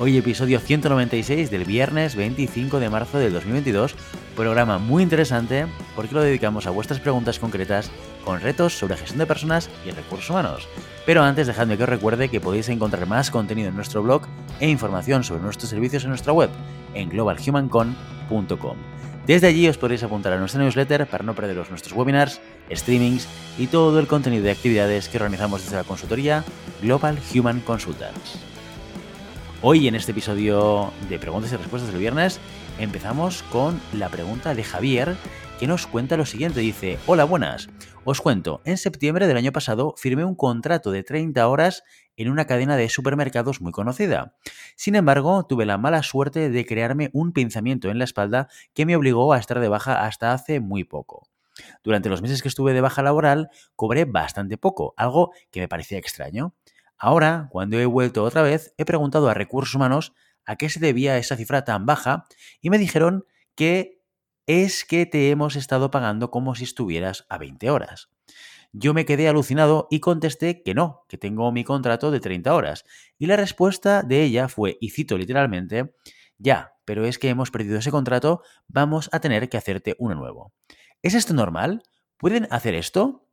Hoy episodio 196 del viernes 25 de marzo del 2022, programa muy interesante porque lo dedicamos a vuestras preguntas concretas con retos sobre gestión de personas y recursos humanos. Pero antes dejadme que os recuerde que podéis encontrar más contenido en nuestro blog e información sobre nuestros servicios en nuestra web en globalhumancon.com. Desde allí os podréis apuntar a nuestra newsletter para no perderos nuestros webinars, streamings y todo el contenido de actividades que organizamos desde la consultoría Global Human Consultants. Hoy en este episodio de preguntas y respuestas del viernes empezamos con la pregunta de Javier que nos cuenta lo siguiente. Dice, hola buenas, os cuento, en septiembre del año pasado firmé un contrato de 30 horas en una cadena de supermercados muy conocida. Sin embargo, tuve la mala suerte de crearme un pinzamiento en la espalda que me obligó a estar de baja hasta hace muy poco. Durante los meses que estuve de baja laboral, cobré bastante poco, algo que me parecía extraño. Ahora, cuando he vuelto otra vez, he preguntado a recursos humanos a qué se debía esa cifra tan baja y me dijeron que es que te hemos estado pagando como si estuvieras a 20 horas. Yo me quedé alucinado y contesté que no, que tengo mi contrato de 30 horas. Y la respuesta de ella fue, y cito literalmente, ya, pero es que hemos perdido ese contrato, vamos a tener que hacerte uno nuevo. ¿Es esto normal? ¿Pueden hacer esto?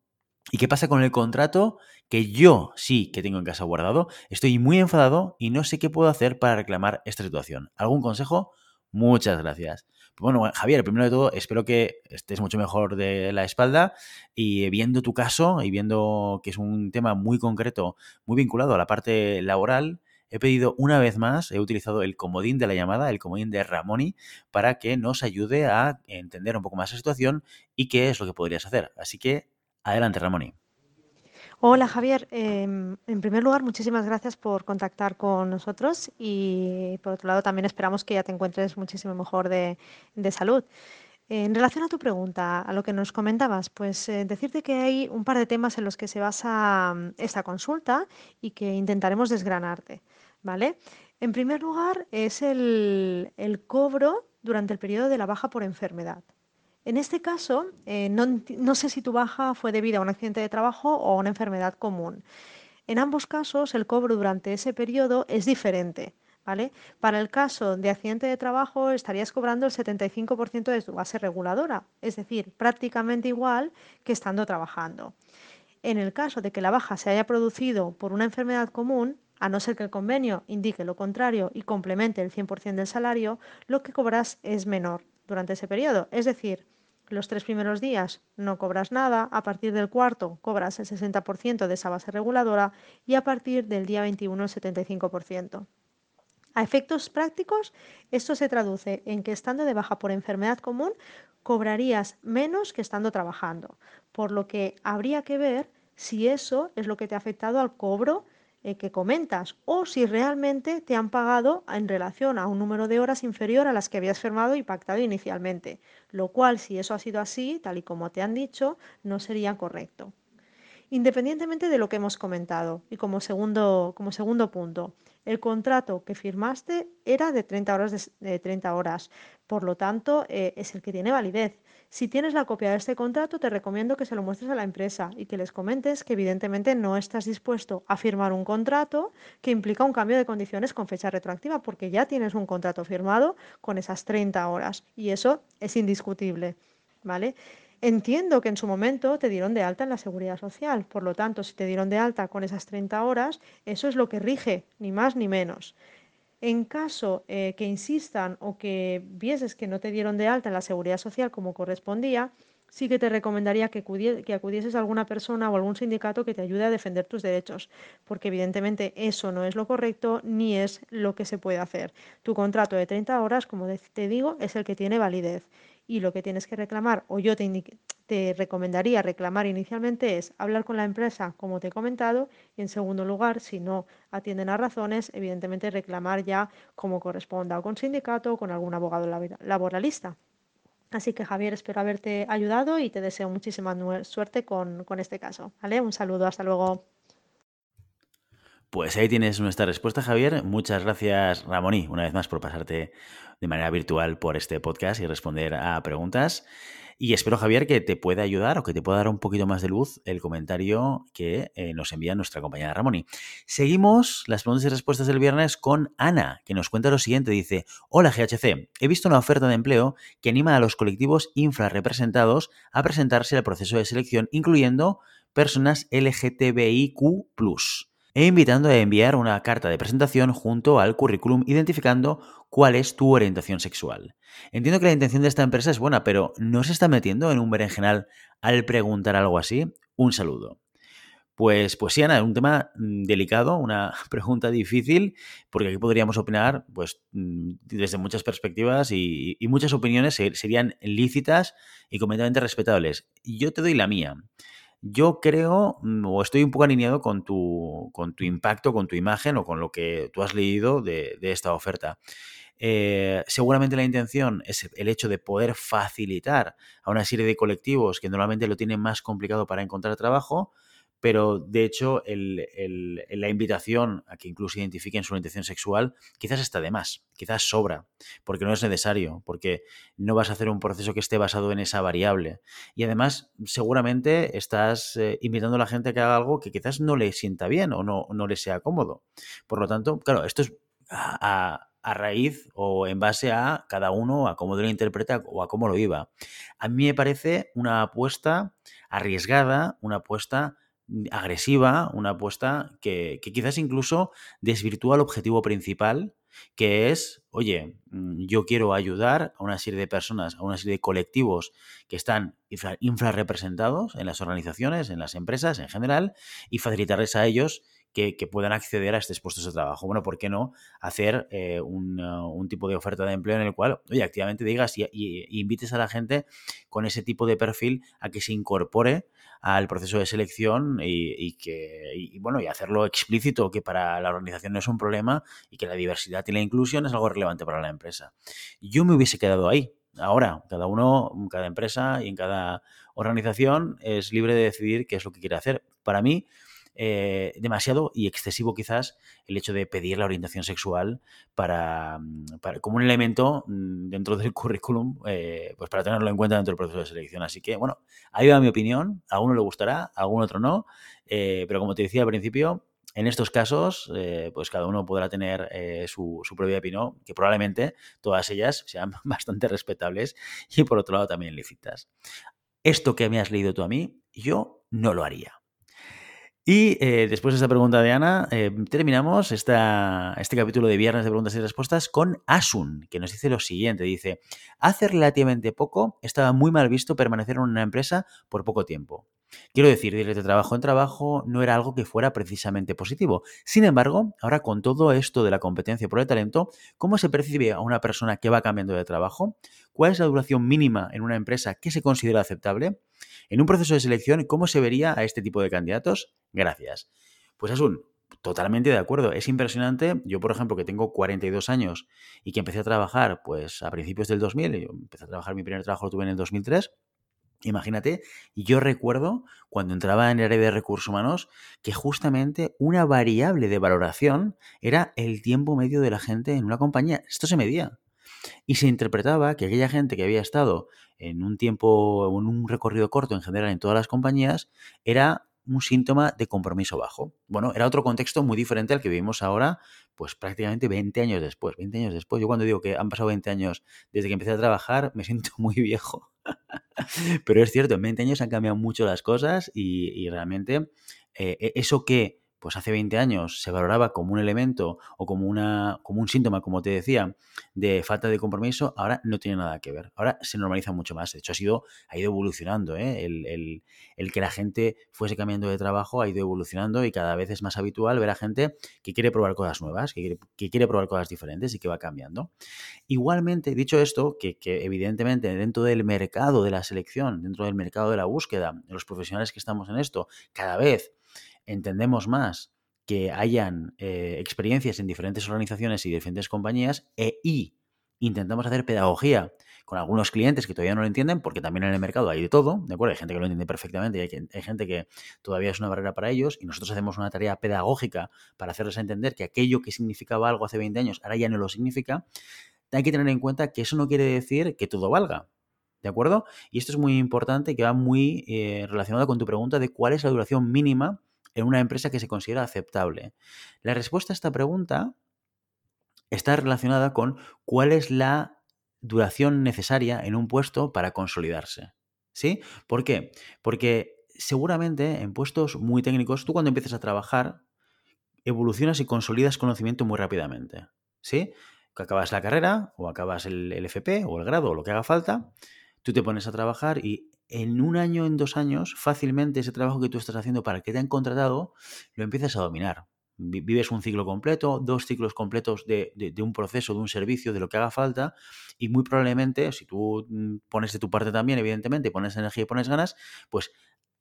¿Y qué pasa con el contrato que yo sí que tengo en casa guardado? Estoy muy enfadado y no sé qué puedo hacer para reclamar esta situación. ¿Algún consejo? Muchas gracias. Bueno, Javier, primero de todo, espero que estés mucho mejor de la espalda y viendo tu caso y viendo que es un tema muy concreto, muy vinculado a la parte laboral, he pedido una vez más, he utilizado el comodín de la llamada, el comodín de Ramoni, para que nos ayude a entender un poco más la situación y qué es lo que podrías hacer. Así que Adelante, Ramoni. Hola Javier, em, en primer lugar muchísimas gracias por contactar con nosotros y por otro lado también esperamos que ya te encuentres muchísimo mejor de, salud. En relación a tu pregunta, a lo que nos comentabas, pues eh, decirte que hay un par de temas en los que se basa mm, esta consulta y que intentaremos desgranarte, ¿vale? En primer lugar es el cobro durante el periodo de la baja por enfermedad. En este caso, eh, no, sé si tu baja fue debida a un accidente de trabajo o a una enfermedad común. En ambos casos, el cobro durante ese periodo es diferente. ¿vale? Para el caso de accidente de trabajo, estarías cobrando el 75% de tu base reguladora, es decir, prácticamente igual que estando trabajando. En el caso de que la baja se haya producido por una enfermedad común, a no ser que el convenio indique lo contrario y complemente el 100% del salario, lo que cobras es menor durante ese periodo. Es decir, los tres primeros días no cobras nada, a partir del cuarto cobras el 60% de esa base reguladora y a partir del día 21 el 75%. A efectos prácticos, esto se traduce en que estando de baja por enfermedad común cobrarías menos que estando trabajando, por lo que habría que ver si eso es lo que te ha afectado al cobro eh, que comentas o si realmente te han pagado en relación a un número de horas inferior a las que habías firmado y pactado inicialmente, lo cual si eso ha sido así, tal y como te han dicho, no sería correcto. Independientemente de lo que hemos comentado y como segundo, como segundo punto, el contrato que firmaste era de 30 horas, de, 30 horas por lo tanto eh, es el que tiene validez. Si tienes la copia de este contrato, te recomiendo que se lo muestres a la empresa y que les comentes que evidentemente no estás dispuesto a firmar un contrato que implica un cambio de condiciones con fecha retroactiva, porque ya tienes un contrato firmado con esas 30 horas y eso es indiscutible, ¿vale? Entiendo que en su momento te dieron de alta en la seguridad social, por lo tanto, si te dieron de alta con esas 30 horas, eso es lo que rige, ni más ni menos. En caso eh, que insistan o que vieses que no te dieron de alta en la seguridad social como correspondía, sí que te recomendaría que, que, acudieses a alguna persona o algún sindicato que te ayude a defender tus derechos, porque evidentemente eso no es lo correcto ni es lo que se puede hacer. Tu contrato de 30 horas, como te digo, es el que tiene validez y lo que tienes que reclamar, o yo te, te recomendaría reclamar inicialmente, es hablar con la empresa, como te he comentado, y en segundo lugar, si no atienden a razones, evidentemente reclamar ya como corresponda, o con sindicato o con algún abogado laboralista. Así que Javier, espero haberte ayudado y te deseo muchísima suerte con, con este caso. ¿vale? Un saludo, hasta luego. Pues ahí tienes nuestra respuesta, Javier. Muchas gracias, Ramón, una vez más por pasarte de manera virtual por este podcast y responder a preguntas. Y espero, Javier, que te pueda ayudar o que te pueda dar un poquito más de luz el comentario que eh, nos envía nuestra compañera Ramoni. Seguimos las preguntas y respuestas del viernes con Ana, que nos cuenta lo siguiente. Dice, hola GHC, he visto una oferta de empleo que anima a los colectivos infrarrepresentados a presentarse al proceso de selección, incluyendo personas LGTBIQ e invitando a enviar una carta de presentación junto al currículum identificando cuál es tu orientación sexual. Entiendo que la intención de esta empresa es buena, pero ¿no se está metiendo en un berenjenal al preguntar algo así? Un saludo. Pues, pues sí, Ana, un tema mm, delicado, una pregunta difícil, porque aquí podríamos opinar pues, mm, desde muchas perspectivas y, y muchas opiniones serían lícitas y completamente respetables. Yo te doy la mía. Yo creo, mm, o estoy un poco alineado con tu, con tu impacto, con tu imagen o con lo que tú has leído de, esta oferta. Eh, seguramente la intención es el hecho de poder facilitar a una serie de colectivos que normalmente lo tienen más complicado para encontrar trabajo, pero de hecho la invitación a que incluso identifiquen su orientación sexual quizás está de más, quizás sobra, porque no es necesario, porque no vas a hacer un proceso que esté basado en esa variable. Y además, seguramente estás eh, invitando a la gente a que haga algo que quizás no le sienta bien o no, no le sea cómodo. Por lo tanto, claro, esto es a, raíz o en base a cada uno, a cómo lo interpreta o a cómo lo viva. A mí me parece una apuesta arriesgada, una apuesta agresiva, una apuesta que, quizás incluso desvirtúa el objetivo principal, que es, oye, mm, yo quiero ayudar a una serie de personas, a una serie de colectivos que están infrarrepresentados en las organizaciones, en las empresas en general, y facilitarles a ellos que, puedan acceder a estos puestos de trabajo. Bueno, ¿por qué no hacer eh, un, tipo de oferta de empleo en el cual, oye, activamente digas y, invites a la gente con ese tipo de perfil a que se incorpore al proceso de selección y, que, bueno, y hacerlo explícito que para la organización no es un problema y que la diversidad y la inclusión es algo relevante para la empresa. Yo me hubiese quedado ahí. Ahora, cada uno, cada empresa y en cada organización es libre de decidir qué es lo que quiere hacer. Para mí, eh, demasiado y excesivo quizás el hecho de pedir la orientación sexual para, mm, como un elemento mm, dentro del currículum, eh, pues para tenerlo en cuenta dentro del proceso de selección. Así que, bueno, ahí va mi opinión, a uno le gustará, a algún otro no, eh, pero como te decía al principio, en estos casos, pues cada uno podrá tener su, su, propia opinión, que probablemente todas ellas sean bastante respetables y por otro lado también lícitas. Esto que me has leído tú a mí, yo no lo haría. Y eh, después de esta pregunta de Ana, eh, terminamos esta, este capítulo de Viernes de Preguntas y Respuestas con Asun, que nos dice lo siguiente. Dice, hace relativamente poco estaba muy mal visto permanecer en una empresa por poco tiempo. Quiero decir, ir de trabajo en trabajo no era algo que fuera precisamente positivo. Sin embargo, ahora con todo esto de la competencia por el talento, ¿cómo se percibe a una persona que va cambiando de trabajo? ¿Cuál es la duración mínima en una empresa que se considera aceptable? En un proceso de selección, ¿cómo se vería a este tipo de candidatos? Gracias. Pues es un totalmente de acuerdo. Es impresionante. Yo, por ejemplo, que tengo 42 años y que empecé a trabajar pues a principios del 2000, yo empecé a trabajar mi primer trabajo lo tuve en el 2003. Imagínate, yo recuerdo cuando entraba en el área de recursos humanos que justamente una variable de valoración era el tiempo medio de la gente en una compañía. Esto se medía. Y se interpretaba que aquella gente que había estado en un tiempo, en un recorrido corto en general en todas las compañías, era un síntoma de compromiso bajo. Bueno, era otro contexto muy diferente al que vivimos ahora, pues prácticamente 20 años después. 20 años después, yo cuando digo que han pasado 20 años desde que empecé a trabajar, me siento muy viejo. Pero es cierto, en 20 años han cambiado mucho las cosas y, realmente eh, e, eso que pues hace 20 años se valoraba como un elemento o como, una, como un síntoma, como te decía, de falta de compromiso, ahora no tiene nada que ver. Ahora se normaliza mucho más. De hecho, ha, sido, ha ido evolucionando. ¿eh? El, que la gente fuese cambiando de trabajo ha ido evolucionando y cada vez es más habitual ver a gente que quiere probar cosas nuevas, que quiere, que quiere probar cosas diferentes y que va cambiando. Igualmente, dicho esto, que, que evidentemente dentro del mercado de la selección, dentro del mercado de la búsqueda, los profesionales que estamos en esto, cada vez entendemos más que hayan eh, experiencias en diferentes organizaciones y diferentes compañías e, y intentamos hacer pedagogía con algunos clientes que todavía no lo entienden, porque también en el mercado hay de todo, ¿de acuerdo? Hay gente que lo entiende perfectamente y hay, gente que todavía es una barrera para ellos y nosotros hacemos una tarea pedagógica para hacerles entender que aquello que significaba algo hace 20 años ahora ya no lo significa. Hay que tener en cuenta que eso no quiere decir que todo valga, ¿de acuerdo? Y esto es muy importante que va muy eh, relacionado con tu pregunta de cuál es la duración mínima en una empresa que se considera aceptable? La respuesta a esta pregunta está relacionada con cuál es la duración necesaria en un puesto para consolidarse. ¿Sí? ¿Por qué? Porque seguramente en puestos muy técnicos, tú cuando empiezas a trabajar, evolucionas y consolidas conocimiento muy rápidamente. ¿Sí? Acabas la carrera, o acabas el, el FP, o el grado, o lo que haga falta, tú te pones a trabajar y en un año, en dos años, fácilmente ese trabajo que tú estás haciendo para el que te han contratado, lo empiezas a dominar. Vives un ciclo completo, dos ciclos completos de, un proceso, de un servicio, de lo que haga falta, y muy probablemente, si tú mm, pones de tu parte también, evidentemente, pones energía y pones ganas, pues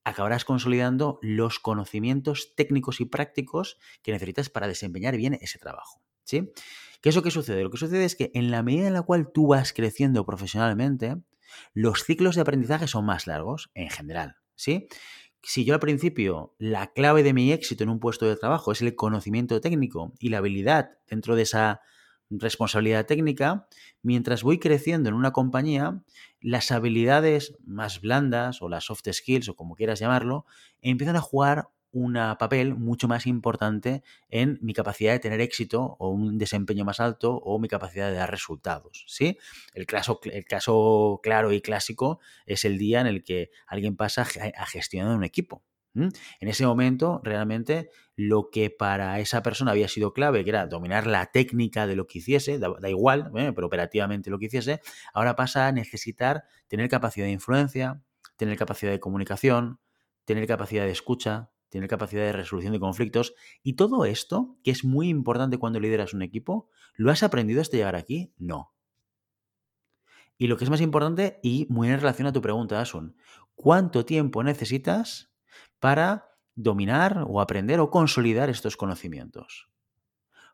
acabarás consolidando los conocimientos técnicos y prácticos que necesitas para desempeñar bien ese trabajo. ¿Sí? ¿Qué es lo que sucede? Lo que sucede es que en la medida en la cual tú vas creciendo profesionalmente, los ciclos de aprendizaje son más largos en general, ¿sí? Si yo al principio la clave de mi éxito en un puesto de trabajo es el conocimiento técnico y la habilidad dentro de esa responsabilidad técnica, mientras voy creciendo en una compañía, las habilidades más blandas o las soft skills o como quieras llamarlo, empiezan a jugar un papel mucho más importante en mi capacidad de tener éxito o un desempeño más alto o mi capacidad de dar resultados. ¿sí? El, caso, el caso claro y clásico es el día en el que alguien pasa a gestionar un equipo. En ese momento, realmente, lo que para esa persona había sido clave, que era dominar la técnica de lo que hiciese, da, igual, ¿eh? pero operativamente lo que hiciese, ahora pasa a necesitar tener capacidad de influencia, tener capacidad de comunicación, tener capacidad de escucha, tener capacidad de resolución de conflictos. Y todo esto, que es muy importante cuando lideras un equipo, ¿lo has aprendido hasta llegar aquí? No. Y lo que es más importante, y muy en relación a tu pregunta, Asun, ¿cuánto tiempo necesitas para dominar o aprender o consolidar estos conocimientos?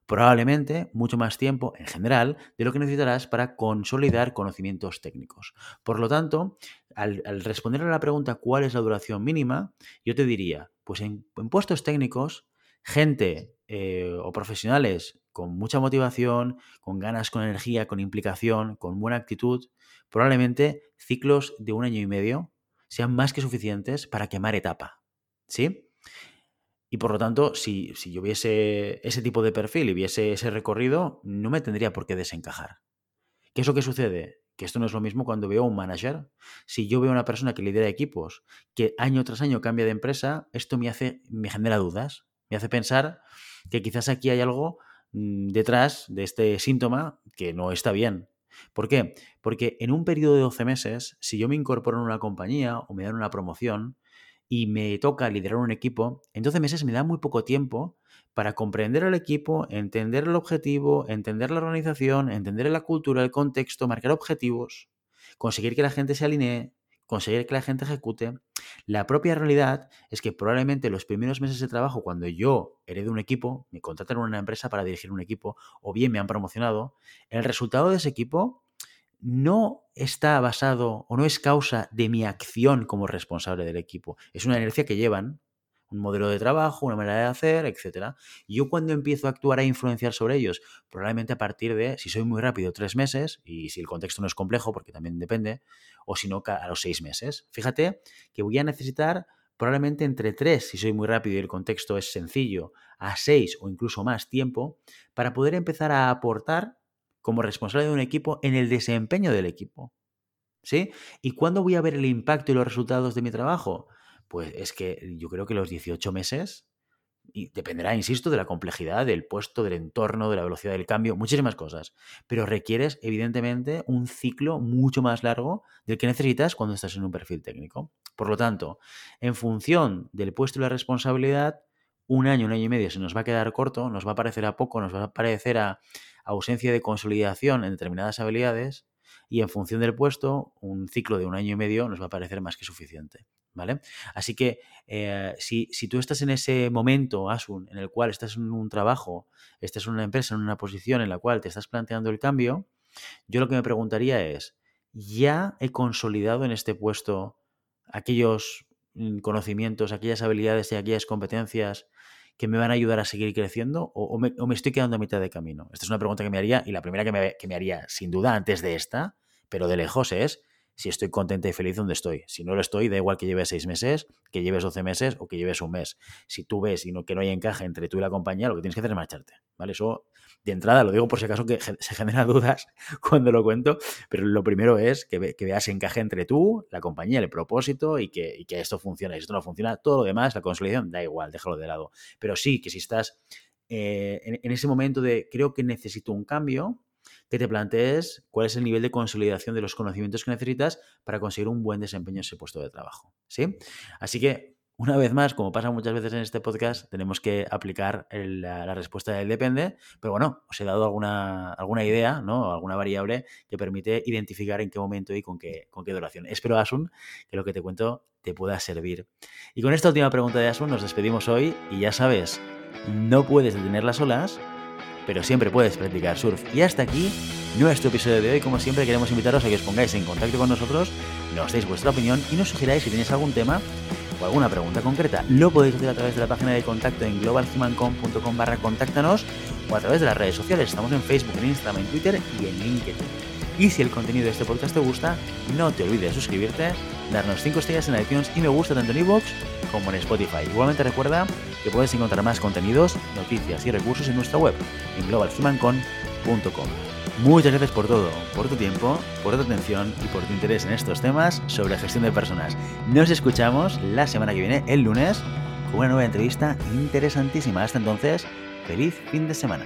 Probablemente mucho más tiempo en general de lo que necesitarás para consolidar conocimientos técnicos. Por lo tanto, al, responder a la pregunta cuál es la duración mínima, yo te diría, pues en, puestos técnicos, gente eh, o profesionales con mucha motivación, con ganas, con energía, con implicación, con buena actitud, probablemente ciclos de un año y medio sean más que suficientes para quemar etapa. ¿Sí? Y por lo tanto, si, yo viese ese tipo de perfil y viese ese recorrido, no me tendría por qué desencajar. ¿Qué es lo que sucede? Que esto no es lo mismo cuando veo un manager. Si yo veo una persona que lidera equipos, que año tras año cambia de empresa, esto me hace, me genera dudas. Me hace pensar que quizás aquí hay algo mm, detrás de este síntoma que no está bien. ¿Por qué? Porque en un periodo de 12 meses, si yo me incorporo en una compañía o me dan una promoción, y me toca liderar un equipo, en 12 meses me da muy poco tiempo para comprender al equipo, entender el objetivo, entender la organización, entender la cultura, el contexto, marcar objetivos, conseguir que la gente se alinee, conseguir que la gente ejecute. La propia realidad es que probablemente los primeros meses de trabajo, cuando yo heredo un equipo, me contratan una empresa para dirigir un equipo, o bien me han promocionado, el resultado de ese equipo no está basado o no es causa de mi acción como responsable del equipo. Es una inercia que llevan, un modelo de trabajo, una manera de hacer, etc. yo cuando empiezo a actuar a influenciar sobre ellos, probablemente a partir de, si soy muy rápido, tres meses, y si el contexto no es complejo, porque también depende, o si no, a los seis meses. Fíjate que voy a necesitar probablemente entre tres, si soy muy rápido y el contexto es sencillo, a seis o incluso más tiempo, para poder empezar a aportar como responsable de un equipo en el desempeño del equipo. ¿Sí? ¿Y cuándo voy a ver el impacto y los resultados de mi trabajo? Pues es que yo creo que los 18 meses y dependerá, insisto, de la complejidad del puesto, del entorno, de la velocidad del cambio, muchísimas cosas. Pero requieres, evidentemente, un ciclo mucho más largo del que necesitas cuando estás en un perfil técnico. Por lo tanto, en función del puesto y la responsabilidad, un año, un año y medio se nos va a quedar corto, nos va a parecer a poco, nos va a parecer a ausencia de consolidación en determinadas habilidades y en función del puesto, un ciclo de un año y medio nos va a parecer más que suficiente. ¿Vale? Así que eh, si, tú estás en ese momento, Asun, en el cual estás en un trabajo, estás en una empresa, en una posición en la cual te estás planteando el cambio, yo lo que me preguntaría es, ¿ya he consolidado en este puesto aquellos conocimientos, aquellas habilidades y aquellas competencias que me van a ayudar a seguir creciendo o, me, estoy quedando a mitad de camino? Esta es una pregunta que me haría y la primera que me, que me haría sin duda antes de esta, pero de lejos es, si estoy contenta y feliz donde estoy. Si no lo estoy, da igual que lleves seis meses, que lleves doce meses o que lleves un mes. Si tú ves y no, que no hay encaje entre tú y la compañía, lo que tienes que hacer es marcharte. ¿Vale? Eso de entrada lo digo por si acaso que se generan dudas cuando lo cuento, pero lo primero es que, veas encaje entre tú, la compañía, el propósito y que, esto funcione. Si esto no funciona, todo lo demás, la consolidación, da igual, déjalo de lado. Pero sí que si estás eh, en ese momento de creo que necesito un cambio, que te plantees cuál es el nivel de consolidación de los conocimientos que necesitas para conseguir un buen desempeño en ese puesto de trabajo. ¿Sí? Así que, una vez más, como pasa muchas veces en este podcast, tenemos que aplicar la, respuesta del depende, pero bueno, os he dado alguna, alguna idea, ¿no? Alguna variable que permite identificar en qué momento y con qué, con qué duración. Espero, Asun, que lo que te cuento te pueda servir. Y con esta última pregunta de Asun nos despedimos hoy y ya sabes, no puedes detener las olas, pero siempre puedes practicar surf. Y hasta aquí nuestro episodio de hoy. Como siempre, queremos invitaros a que os pongáis en contacto con nosotros, nos deis vuestra opinión y nos sugiráis si tenéis algún tema o alguna pregunta concreta. Lo podéis hacer a través de la página de contacto en globalhumancom.com barra contáctanos o a través de las redes sociales. Estamos en Facebook, en Instagram, en Twitter y en LinkedIn. Y si el contenido de este podcast te gusta, no te olvides de suscribirte, darnos 5 estrellas en iTunes y me gusta tanto en iVoox como en Spotify. Igualmente recuerda que puedes encontrar más contenidos, noticias y recursos en nuestra web, en globalhumancon.com. Muchas gracias por todo, por tu tiempo, por tu atención y por tu interés en estos temas sobre gestión de personas. Nos escuchamos la semana que viene, el lunes, con una nueva entrevista interesantísima. Hasta entonces, feliz fin de semana.